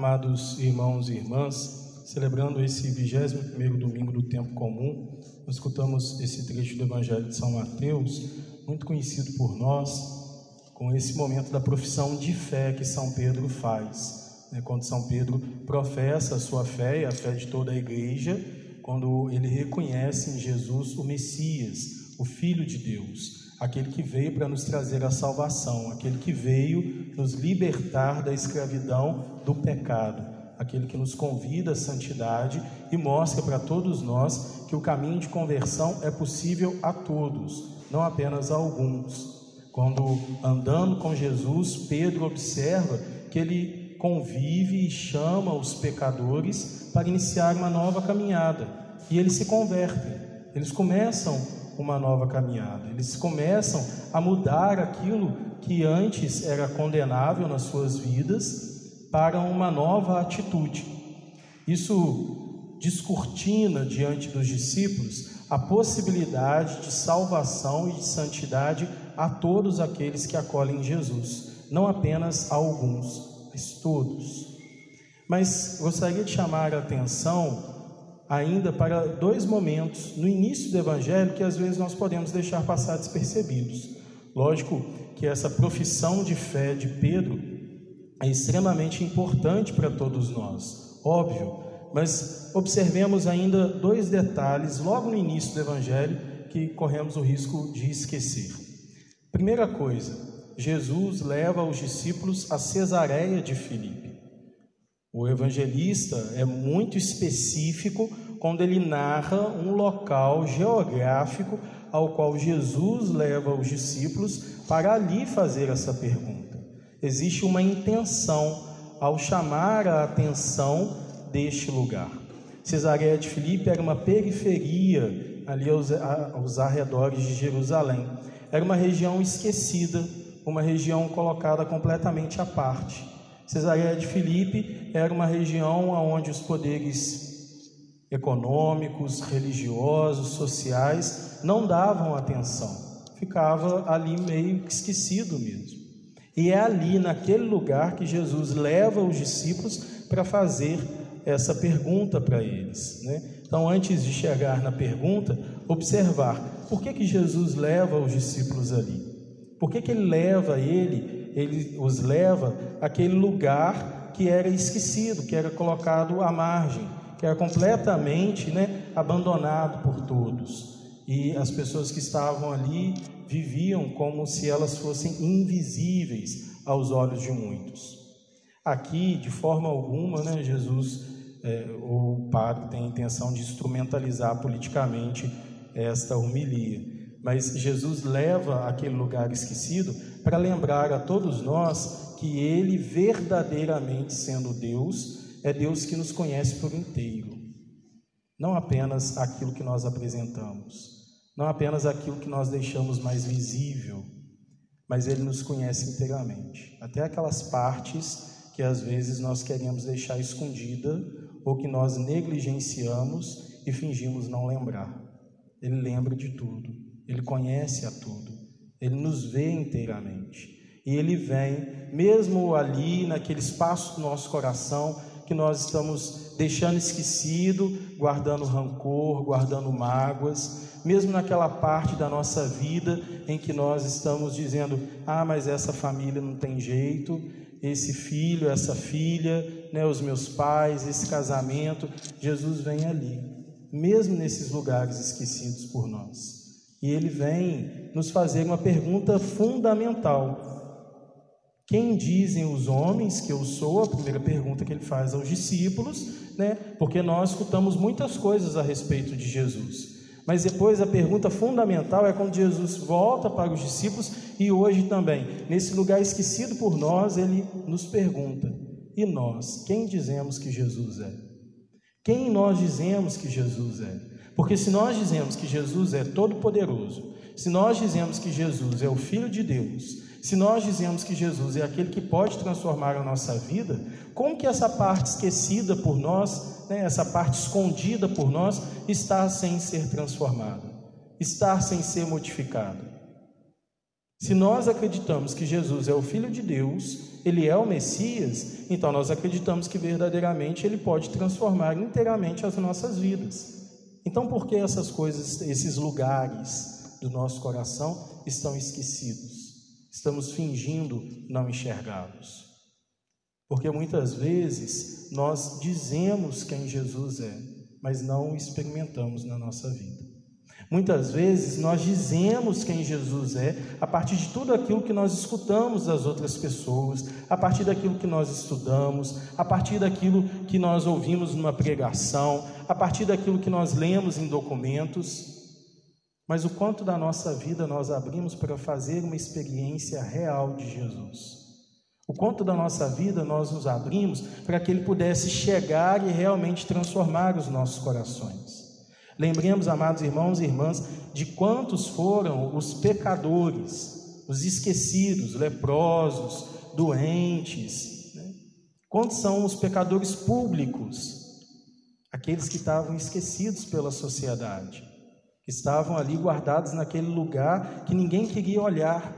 Amados irmãos e irmãs, celebrando esse 21 domingo do tempo comum, nós escutamos esse trecho do Evangelho de São Mateus, muito conhecido por nós, com esse momento da profissão de fé que São Pedro faz. Né? Quando São Pedro professa a sua fé e a fé de toda a igreja, quando ele reconhece em Jesus o Messias, o Filho de Deus, aquele que veio para nos trazer a salvação, aquele que veio nos libertar da escravidão do pecado, aquele que nos convida à santidade e mostra para todos nós que o caminho de conversão é possível a todos, não apenas a alguns. Quando andando com Jesus, Pedro observa que ele convive e chama os pecadores para iniciar uma nova caminhada, e eles se convertem. Eles começam uma nova caminhada. Eles começam a mudar aquilo que antes era condenável nas suas vidas para uma nova atitude. Isso descortina diante dos discípulos a possibilidade de salvação e de santidade a todos aqueles que acolhem Jesus, não apenas a alguns, mas todos. Mas gostaria de chamar a atenção ainda para dois momentos no início do Evangelho que às vezes nós podemos deixar passar despercebidos. Lógico que essa profissão de fé de Pedro é extremamente importante para todos nós, óbvio, mas observemos ainda dois detalhes logo no início do Evangelho que corremos o risco de esquecer. Primeira coisa, Jesus leva os discípulos a Cesareia de Filipe. O evangelista é muito específico quando ele narra um local geográfico ao qual Jesus leva os discípulos para ali fazer essa pergunta. Existe uma intenção ao chamar a atenção deste lugar. Cesareia de Filipe era uma periferia ali aos, aos arredores de Jerusalém. Era uma região esquecida, uma região colocada completamente à parte. Cesareia de Filipe era uma região onde os poderes econômicos, religiosos, sociais não davam atenção. Ficava ali meio esquecido mesmo. E é ali, naquele lugar, que Jesus leva os discípulos para fazer essa pergunta para eles. Né? Então, antes de chegar na pergunta, observar por que, que Jesus leva os discípulos ali. Por que, que ele leva ele ele os leva àquele lugar que era esquecido, que era colocado à margem, que era completamente né, abandonado por todos. E as pessoas que estavam ali viviam como se elas fossem invisíveis aos olhos de muitos. Aqui, de forma alguma, né, Jesus, é, o padre, tem a intenção de instrumentalizar politicamente esta homilia mas Jesus leva aquele lugar esquecido para lembrar a todos nós que Ele, verdadeiramente sendo Deus, é Deus que nos conhece por inteiro, não apenas aquilo que nós apresentamos, não apenas aquilo que nós deixamos mais visível, mas Ele nos conhece inteiramente, até aquelas partes que às vezes nós queremos deixar escondida ou que nós negligenciamos e fingimos não lembrar. Ele lembra de tudo. Ele conhece a tudo, ele nos vê inteiramente. E ele vem, mesmo ali, naquele espaço do nosso coração, que nós estamos deixando esquecido, guardando rancor, guardando mágoas, mesmo naquela parte da nossa vida em que nós estamos dizendo: ah, mas essa família não tem jeito, esse filho, essa filha, né, os meus pais, esse casamento. Jesus vem ali, mesmo nesses lugares esquecidos por nós. E ele vem nos fazer uma pergunta fundamental. Quem dizem os homens que eu sou? A primeira pergunta que ele faz aos discípulos, né? Porque nós escutamos muitas coisas a respeito de Jesus. Mas depois a pergunta fundamental é quando Jesus volta para os discípulos e hoje também, nesse lugar esquecido por nós, ele nos pergunta: e nós, quem dizemos que Jesus é? Quem nós dizemos que Jesus é? Porque se nós dizemos que Jesus é todo-poderoso, se nós dizemos que Jesus é o Filho de Deus, se nós dizemos que Jesus é aquele que pode transformar a nossa vida, como que essa parte esquecida por nós, né, essa parte escondida por nós, está sem ser transformada, está sem ser modificada? Se nós acreditamos que Jesus é o Filho de Deus, ele é o Messias, então nós acreditamos que verdadeiramente ele pode transformar inteiramente as nossas vidas. Então, por que essas coisas, esses lugares do nosso coração estão esquecidos? Estamos fingindo não enxergá-los. Porque muitas vezes nós dizemos quem Jesus é, mas não o experimentamos na nossa vida. Muitas vezes nós dizemos quem Jesus é a partir de tudo aquilo que nós escutamos das outras pessoas, a partir daquilo que nós estudamos, a partir daquilo que nós ouvimos numa pregação, a partir daquilo que nós lemos em documentos. Mas o quanto da nossa vida nós abrimos para fazer uma experiência real de Jesus? O quanto da nossa vida nós nos abrimos para que Ele pudesse chegar e realmente transformar os nossos corações? Lembremos, amados irmãos e irmãs, de quantos foram os pecadores, os esquecidos, leprosos, doentes. Né? Quantos são os pecadores públicos? Aqueles que estavam esquecidos pela sociedade, que estavam ali guardados naquele lugar que ninguém queria olhar,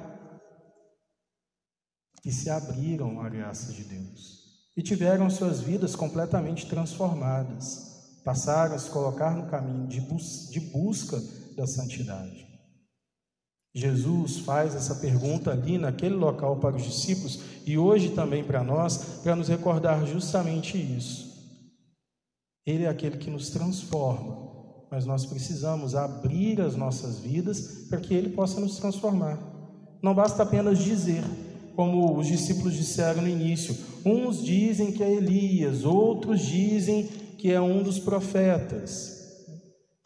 que se abriram à graça de Deus e tiveram suas vidas completamente transformadas passaram a se colocar no caminho de, bus de busca da santidade. Jesus faz essa pergunta ali naquele local para os discípulos e hoje também para nós, para nos recordar justamente isso. Ele é aquele que nos transforma, mas nós precisamos abrir as nossas vidas para que ele possa nos transformar. Não basta apenas dizer, como os discípulos disseram no início: uns dizem que é Elias, outros dizem que é um dos profetas.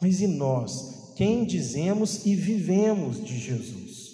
Mas e nós? Quem dizemos e vivemos de Jesus?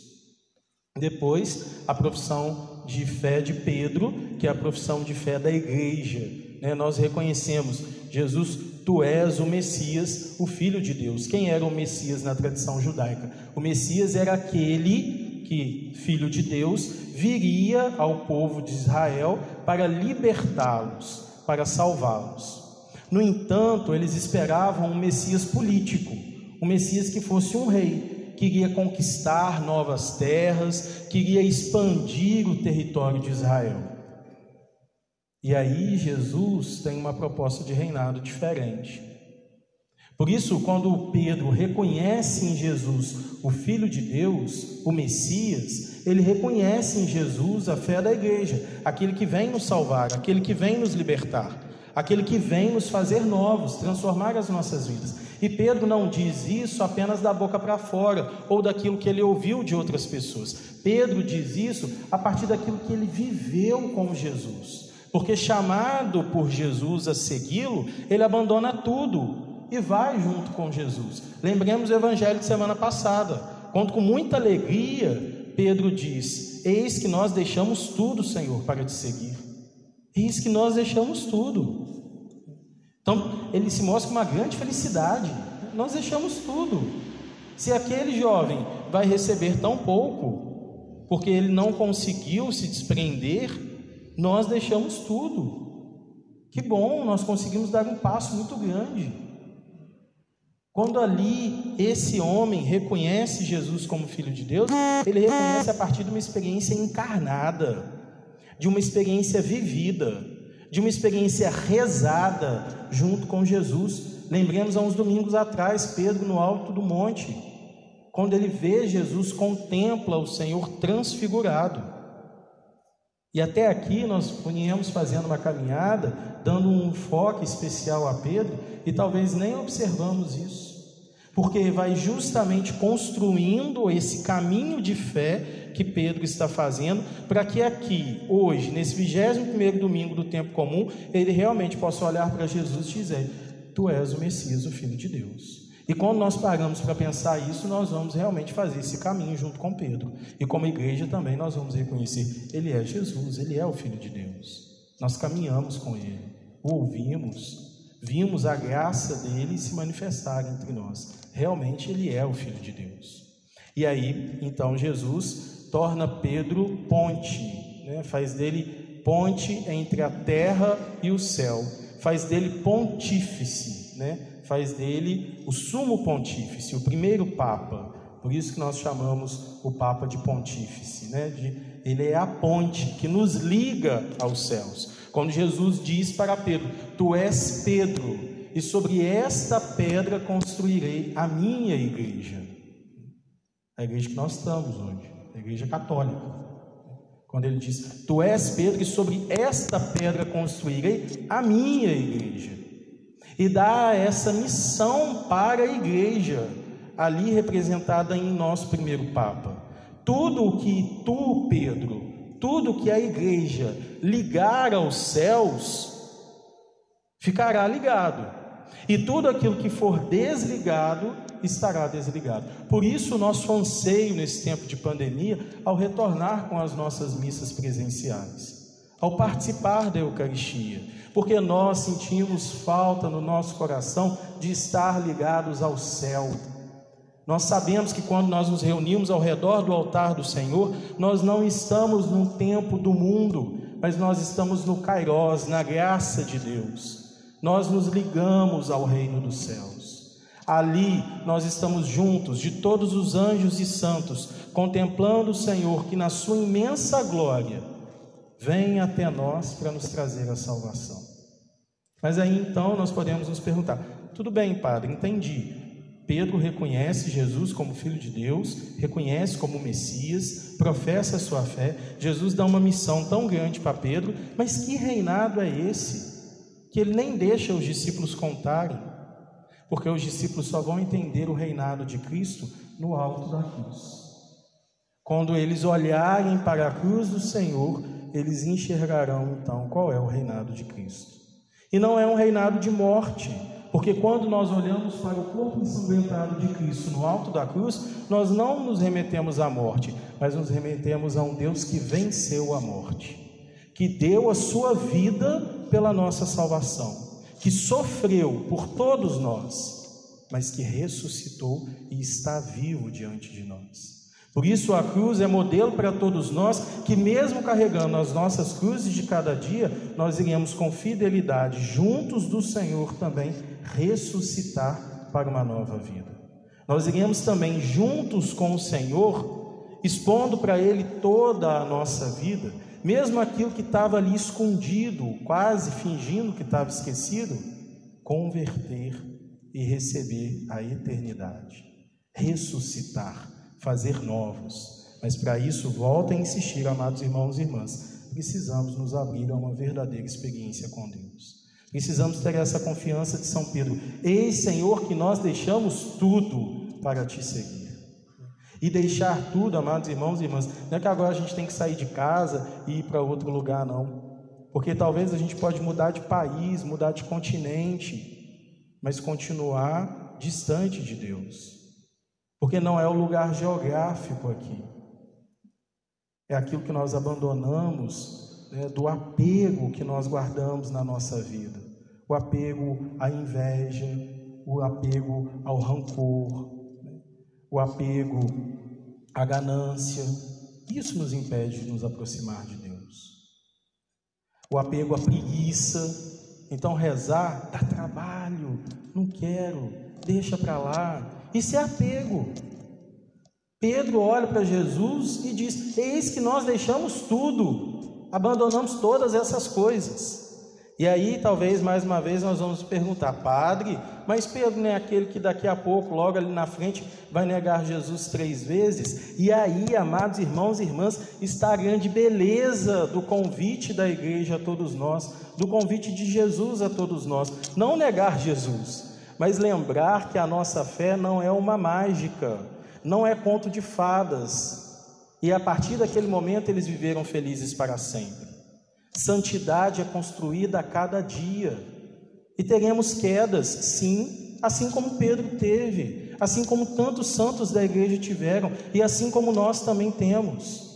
Depois, a profissão de fé de Pedro, que é a profissão de fé da igreja. Né? Nós reconhecemos, Jesus, tu és o Messias, o Filho de Deus. Quem era o Messias na tradição judaica? O Messias era aquele que, filho de Deus, viria ao povo de Israel para libertá-los, para salvá-los. No entanto, eles esperavam um Messias político, um Messias que fosse um rei, que iria conquistar novas terras, que iria expandir o território de Israel. E aí Jesus tem uma proposta de reinado diferente. Por isso, quando Pedro reconhece em Jesus o Filho de Deus, o Messias, ele reconhece em Jesus a fé da igreja, aquele que vem nos salvar, aquele que vem nos libertar aquele que vem nos fazer novos, transformar as nossas vidas. E Pedro não diz isso apenas da boca para fora ou daquilo que ele ouviu de outras pessoas. Pedro diz isso a partir daquilo que ele viveu com Jesus. Porque chamado por Jesus a segui-lo, ele abandona tudo e vai junto com Jesus. Lembremos o evangelho de semana passada, quando com muita alegria Pedro diz: Eis que nós deixamos tudo, Senhor, para te seguir. Eis que nós deixamos tudo. Então, ele se mostra uma grande felicidade. Nós deixamos tudo. Se aquele jovem vai receber tão pouco, porque ele não conseguiu se desprender, nós deixamos tudo. Que bom, nós conseguimos dar um passo muito grande. Quando ali esse homem reconhece Jesus como Filho de Deus, ele reconhece a partir de uma experiência encarnada de uma experiência vivida, de uma experiência rezada junto com Jesus. Lembremos há uns domingos atrás, Pedro no alto do monte, quando ele vê Jesus, contempla o Senhor transfigurado. E até aqui nós viemos fazendo uma caminhada, dando um enfoque especial a Pedro, e talvez nem observamos isso porque vai justamente construindo esse caminho de fé que Pedro está fazendo, para que aqui, hoje, nesse 21 domingo do tempo comum, ele realmente possa olhar para Jesus e dizer: Tu és o Messias, o Filho de Deus. E quando nós paramos para pensar isso, nós vamos realmente fazer esse caminho junto com Pedro. E como igreja também nós vamos reconhecer: Ele é Jesus, Ele é o Filho de Deus. Nós caminhamos com Ele, o ouvimos, vimos a graça dele se manifestar entre nós. Realmente ele é o Filho de Deus. E aí, então, Jesus torna Pedro ponte, né? faz dele ponte entre a terra e o céu, faz dele pontífice, né? Faz dele o sumo pontífice, o primeiro papa, Por isso que nós chamamos o Papa de pontífice, né? De, ele é a ponte que nos liga aos céus. Quando Jesus diz para Pedro: Tu és Pedro, e sobre esta pedra construirei a minha igreja. A igreja que nós estamos hoje, a igreja católica. Quando ele diz: Tu és Pedro, e sobre esta pedra construirei a minha igreja. E dá essa missão para a igreja ali representada em nosso primeiro Papa. Tudo o que tu, Pedro, tudo que a igreja ligar aos céus, ficará ligado. E tudo aquilo que for desligado, estará desligado. Por isso, o nosso anseio nesse tempo de pandemia, ao retornar com as nossas missas presenciais, ao participar da Eucaristia, porque nós sentimos falta no nosso coração de estar ligados ao céu nós sabemos que quando nós nos reunimos ao redor do altar do Senhor, nós não estamos no tempo do mundo, mas nós estamos no Kairós, na graça de Deus. Nós nos ligamos ao reino dos céus. Ali nós estamos juntos, de todos os anjos e santos, contemplando o Senhor que, na sua imensa glória, vem até nós para nos trazer a salvação. Mas aí então nós podemos nos perguntar: tudo bem, Padre, entendi. Pedro reconhece Jesus como Filho de Deus, reconhece como Messias, professa a sua fé. Jesus dá uma missão tão grande para Pedro, mas que reinado é esse? Que ele nem deixa os discípulos contarem, porque os discípulos só vão entender o reinado de Cristo no alto da cruz. Quando eles olharem para a cruz do Senhor, eles enxergarão então qual é o reinado de Cristo. E não é um reinado de morte, porque quando nós olhamos para o corpo ensanguentado de Cristo no alto da cruz, nós não nos remetemos à morte, mas nos remetemos a um Deus que venceu a morte, que deu a sua vida pela nossa salvação, que sofreu por todos nós, mas que ressuscitou e está vivo diante de nós. Por isso a cruz é modelo para todos nós, que mesmo carregando as nossas cruzes de cada dia, nós iremos com fidelidade, juntos do Senhor também, ressuscitar para uma nova vida. Nós iremos também juntos com o Senhor, expondo para Ele toda a nossa vida, mesmo aquilo que estava ali escondido, quase fingindo que estava esquecido, converter e receber a eternidade, ressuscitar fazer novos. Mas para isso, volta a insistir, amados irmãos e irmãs, precisamos nos abrir a uma verdadeira experiência com Deus. Precisamos ter essa confiança de São Pedro. Ei, Senhor, que nós deixamos tudo para te seguir. E deixar tudo, amados irmãos e irmãs, não é que agora a gente tem que sair de casa e ir para outro lugar, não. Porque talvez a gente pode mudar de país, mudar de continente, mas continuar distante de Deus porque não é o lugar geográfico aqui. É aquilo que nós abandonamos né, do apego que nós guardamos na nossa vida. O apego à inveja, o apego ao rancor, né, o apego à ganância. Isso nos impede de nos aproximar de Deus. O apego à preguiça. Então, rezar dá trabalho, não quero, deixa para lá. Isso é apego. Pedro olha para Jesus e diz: Eis que nós deixamos tudo, abandonamos todas essas coisas. E aí, talvez mais uma vez, nós vamos perguntar, Padre, mas Pedro não é aquele que daqui a pouco, logo ali na frente, vai negar Jesus três vezes? E aí, amados irmãos e irmãs, está a grande beleza do convite da igreja a todos nós, do convite de Jesus a todos nós. Não negar Jesus, mas lembrar que a nossa fé não é uma mágica, não é conto de fadas. E a partir daquele momento eles viveram felizes para sempre. Santidade é construída a cada dia. E teremos quedas, sim, assim como Pedro teve, assim como tantos santos da igreja tiveram, e assim como nós também temos.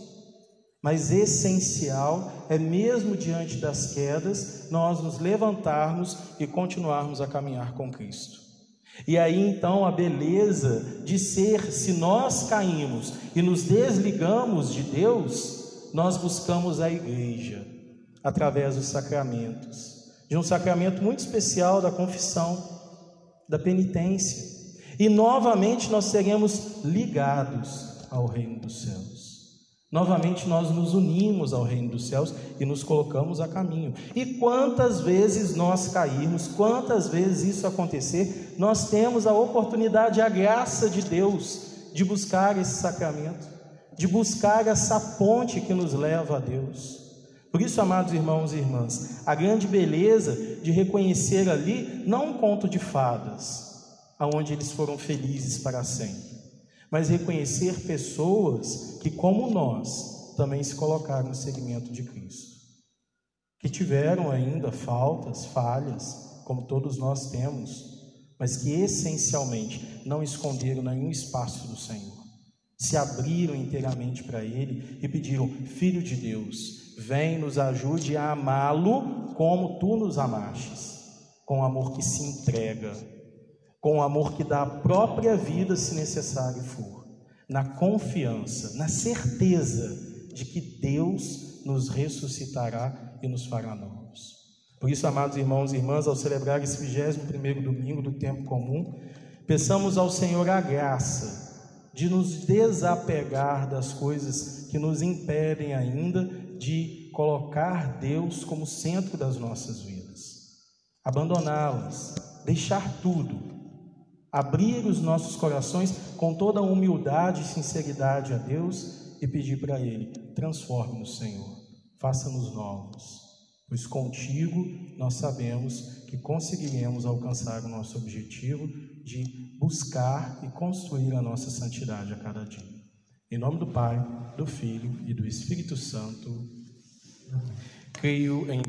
Mas essencial é, mesmo diante das quedas, nós nos levantarmos e continuarmos a caminhar com Cristo. E aí então a beleza de ser, se nós caímos e nos desligamos de Deus, nós buscamos a igreja através dos sacramentos, de um sacramento muito especial da confissão, da penitência. E novamente nós seremos ligados ao reino dos céus. Novamente nós nos unimos ao reino dos céus e nos colocamos a caminho. E quantas vezes nós cairmos, quantas vezes isso acontecer, nós temos a oportunidade, a graça de Deus de buscar esse sacramento, de buscar essa ponte que nos leva a Deus. Por isso, amados irmãos e irmãs, a grande beleza de reconhecer ali não um conto de fadas, aonde eles foram felizes para sempre mas reconhecer pessoas que, como nós, também se colocaram no segmento de Cristo, que tiveram ainda faltas, falhas, como todos nós temos, mas que essencialmente não esconderam nenhum espaço do Senhor, se abriram inteiramente para Ele e pediram: Filho de Deus, vem nos ajude a amá-lo como tu nos amastes, com amor que se entrega com o amor que dá a própria vida, se necessário for, na confiança, na certeza de que Deus nos ressuscitará e nos fará novos. Por isso, amados irmãos e irmãs, ao celebrar esse 21 domingo do tempo comum, peçamos ao Senhor a graça de nos desapegar das coisas que nos impedem ainda de colocar Deus como centro das nossas vidas, abandoná-las, deixar tudo abrir os nossos corações com toda humildade e sinceridade a Deus e pedir para Ele: transforme-nos, Senhor, faça-nos novos, pois contigo nós sabemos que conseguiremos alcançar o nosso objetivo de buscar e construir a nossa santidade a cada dia. Em nome do Pai, do Filho e do Espírito Santo, creio em